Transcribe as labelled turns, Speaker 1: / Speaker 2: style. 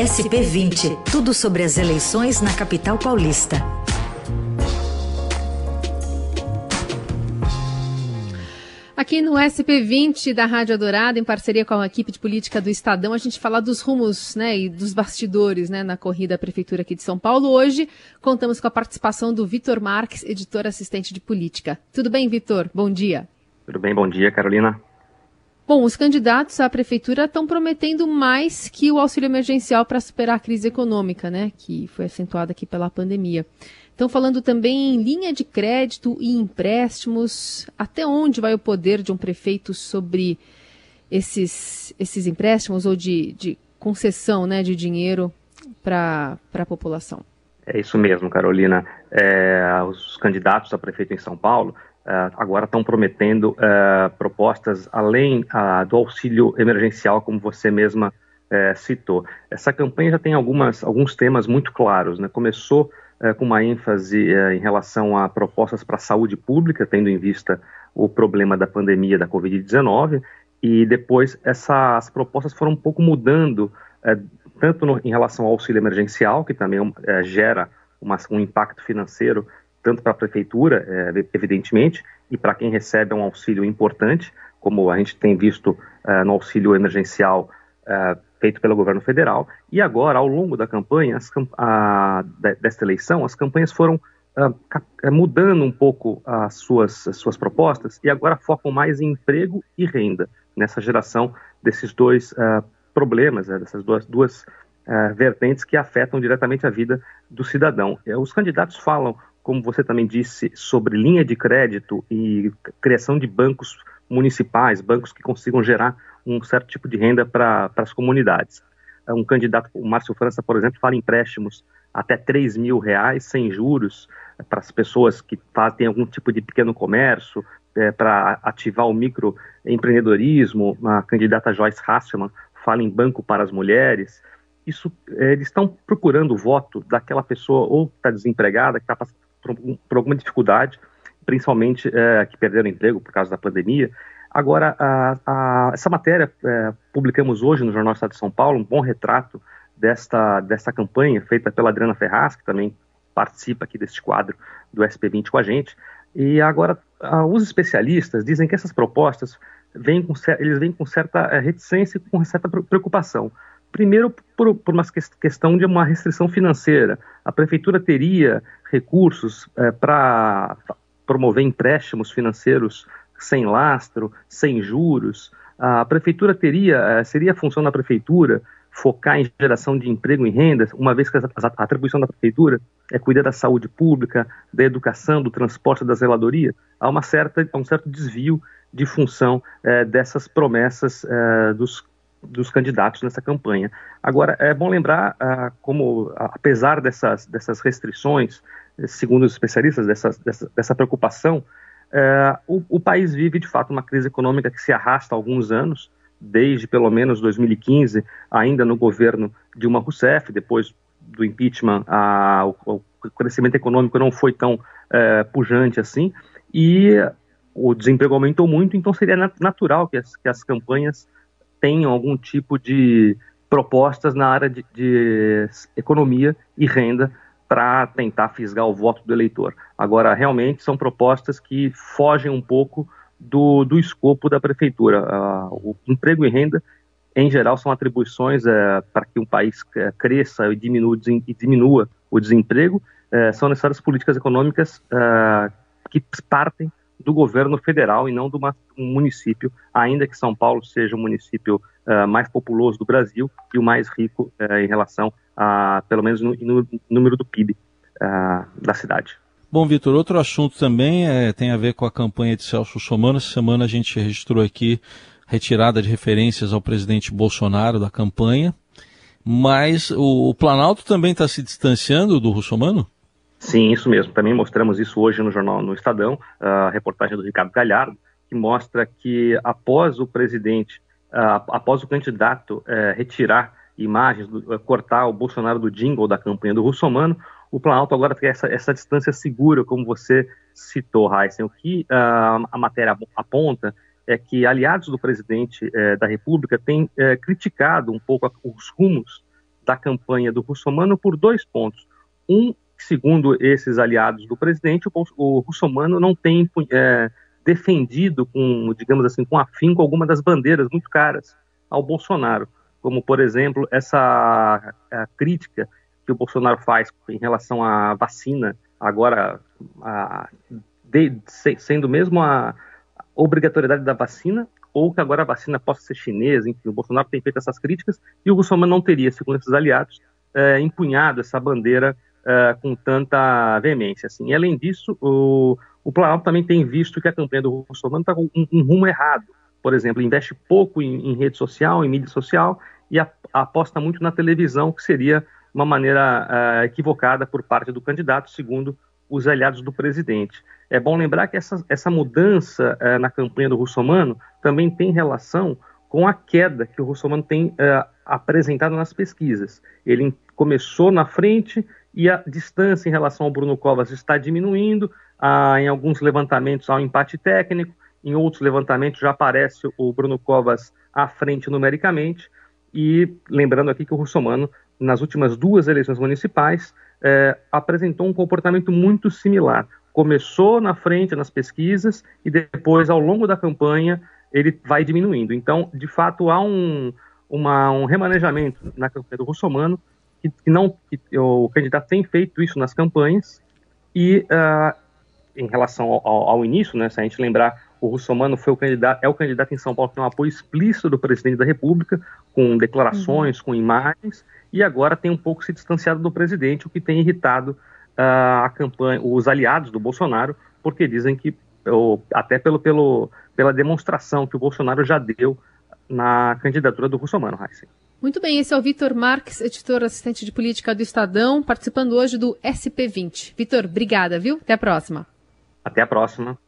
Speaker 1: SP20, tudo sobre as eleições na capital paulista.
Speaker 2: Aqui no SP20 da Rádio Adorada, em parceria com a equipe de política do Estadão, a gente fala dos rumos né, e dos bastidores né, na corrida à Prefeitura aqui de São Paulo. Hoje contamos com a participação do Vitor Marques, editor assistente de política. Tudo bem, Vitor? Bom dia.
Speaker 3: Tudo bem, bom dia, Carolina.
Speaker 2: Bom, os candidatos à prefeitura estão prometendo mais que o auxílio emergencial para superar a crise econômica, né, que foi acentuada aqui pela pandemia. Estão falando também em linha de crédito e empréstimos. Até onde vai o poder de um prefeito sobre esses, esses empréstimos ou de, de concessão né, de dinheiro para a população?
Speaker 3: É isso mesmo, Carolina. É, os candidatos a prefeito em São Paulo agora estão prometendo é, propostas além uh, do auxílio emergencial, como você mesma é, citou. Essa campanha já tem algumas, alguns temas muito claros. Né? Começou com uma ênfase em relação a propostas para a saúde pública, tendo em vista o problema da pandemia da Covid-19, e depois essas propostas foram um pouco mudando, tanto no, em relação ao auxílio emergencial, que também é, gera uma, um impacto financeiro, tanto para a prefeitura, é, evidentemente, e para quem recebe um auxílio importante, como a gente tem visto é, no auxílio emergencial feito pelo governo federal. E agora, ao longo da campanha, a, desta eleição, as campanhas foram uh, mudando um pouco as suas, as suas propostas e agora focam mais em emprego e renda, nessa geração desses dois uh, problemas, né, dessas duas, duas uh, vertentes que afetam diretamente a vida do cidadão. Os candidatos falam, como você também disse, sobre linha de crédito e criação de bancos municipais, bancos que consigam gerar um certo tipo de renda para as comunidades. É, um candidato, o Márcio França, por exemplo, fala em empréstimos até 3 mil reais sem juros é, para as pessoas que fazem algum tipo de pequeno comércio, é, para ativar o microempreendedorismo. A candidata Joyce Hasselman fala em banco para as mulheres. Isso, é, eles estão procurando o voto daquela pessoa ou está desempregada, que está passando por, por, alguma dificuldade, principalmente é, que perderam emprego por causa da pandemia, Agora, a, a, essa matéria é, publicamos hoje no Jornal Estado de São Paulo, um bom retrato desta, desta campanha feita pela Adriana Ferraz, que também participa aqui deste quadro do SP20 com a gente. E agora, a, os especialistas dizem que essas propostas vêm com, eles vêm com certa é, reticência e com certa preocupação. Primeiro, por, por uma questão de uma restrição financeira. A prefeitura teria recursos é, para promover empréstimos financeiros sem lastro, sem juros. A prefeitura teria, eh, seria a função da prefeitura focar em geração de emprego e renda, uma vez que a atribuição da prefeitura é cuidar da saúde pública, da educação, do transporte, da zeladoria, há uma certa, um certo desvio de função é, dessas promessas é, dos, dos candidatos nessa campanha. Agora, é bom lembrar ah, como, apesar dessas, dessas restrições, segundo os especialistas, dessa, dessa, preocupação é, o, o, país vive, de fato, uma crise econômica que se arrasta há alguns anos, desde pelo menos 2015, ainda no governo Dilma Rousseff, depois do impeachment, o, o, crescimento econômico não foi tão é, pujante assim, e o desemprego aumentou muito, então seria natural que as, que as campanhas tenham algum tipo de propostas na área de, de economia e renda para tentar fisgar o voto do eleitor. Agora, realmente são propostas que fogem um pouco do, do escopo da prefeitura. Uh, o emprego e renda, em geral, são atribuições uh, para que um país uh, cresça e diminua, e diminua o desemprego. Eh, são necessárias políticas econômicas que partem do governo federal e não do município, ainda que São Paulo seja o município mais populoso do Brasil e o mais rico em relação uh, pelo menos no, no, número do PIB uh, da cidade.
Speaker 4: Bom, Vitor, outro assunto também é, tem a ver com a campanha de Celso Somano. Essa semana a gente registrou aqui retirada de referências ao presidente Bolsonaro da campanha, mas o, o Planalto também está se distanciando do Russomano?
Speaker 3: Sim, isso mesmo. Também mostramos isso hoje no jornal no Estadão, a reportagem do Ricardo Galhardo, que mostra que após o presidente, após o candidato uh, retirar imagens, eh, cortar o Bolsonaro do jingle da campanha do Russomano, o Planalto agora tem essa, essa distância segura, como você citou, Heisen. O que a matéria aponta é que aliados do presidente uh, da República têm criticado um pouco os rumos da campanha do Russomano por dois pontos. Um, segundo esses aliados do presidente, o, o Russomano não tem é, defendido com, digamos assim, com afinco alguma das bandeiras muito caras ao Bolsonaro, como, por exemplo, essa crítica que o Bolsonaro faz em relação à vacina, agora a, de, sendo mesmo a obrigatoriedade da vacina, ou que agora a vacina possa ser chinesa, enfim, o Bolsonaro tem feito essas críticas, e o Russomano não teria, segundo esses aliados, é, empunhado essa bandeira é, com tanta veemência. Assim. E, além disso, o, o Planalto também tem visto que a campanha do Russomano está com um, um, rumo errado. Por exemplo, investe pouco em, em rede social, em mídia social, e a, aposta muito na televisão, que seria uma maneira uh, equivocada por parte do candidato, segundo os aliados do presidente. É bom lembrar que essa, essa mudança uh, na campanha do Russomano também tem relação com a queda que o Russomano tem uh, apresentado nas pesquisas. Ele começou na frente e a distância em relação ao Bruno Covas está diminuindo. Ah, em alguns levantamentos há um empate técnico, em outros levantamentos já aparece o Bruno Covas à frente numericamente. E lembrando aqui que o Russomano, nas últimas duas eleições municipais, eh, apresentou um comportamento muito similar. Começou na frente nas pesquisas e depois, ao longo da campanha, ele vai diminuindo. Então, de fato, há um, uma, um remanejamento na campanha do Russomano que, que não que o candidato tem feito isso nas campanhas e uh, em relação ao, ao, início, né, se a gente lembrar, o Russomano foi o candidato, é o candidato em São Paulo que tem um apoio explícito do presidente da República, com declarações, uhum. com imagens, e agora tem um pouco se distanciado do presidente, o que tem irritado uh, a campanha, os aliados do Bolsonaro, porque dizem que, ou, até pelo, pelo, pela demonstração que o Bolsonaro já deu na candidatura do Russomano, Heisen.
Speaker 2: Muito bem, esse é o Vitor Marques, editor assistente de política do Estadão, participando hoje do SP20. Vitor, obrigada, viu? Até a próxima.
Speaker 3: Até a próxima.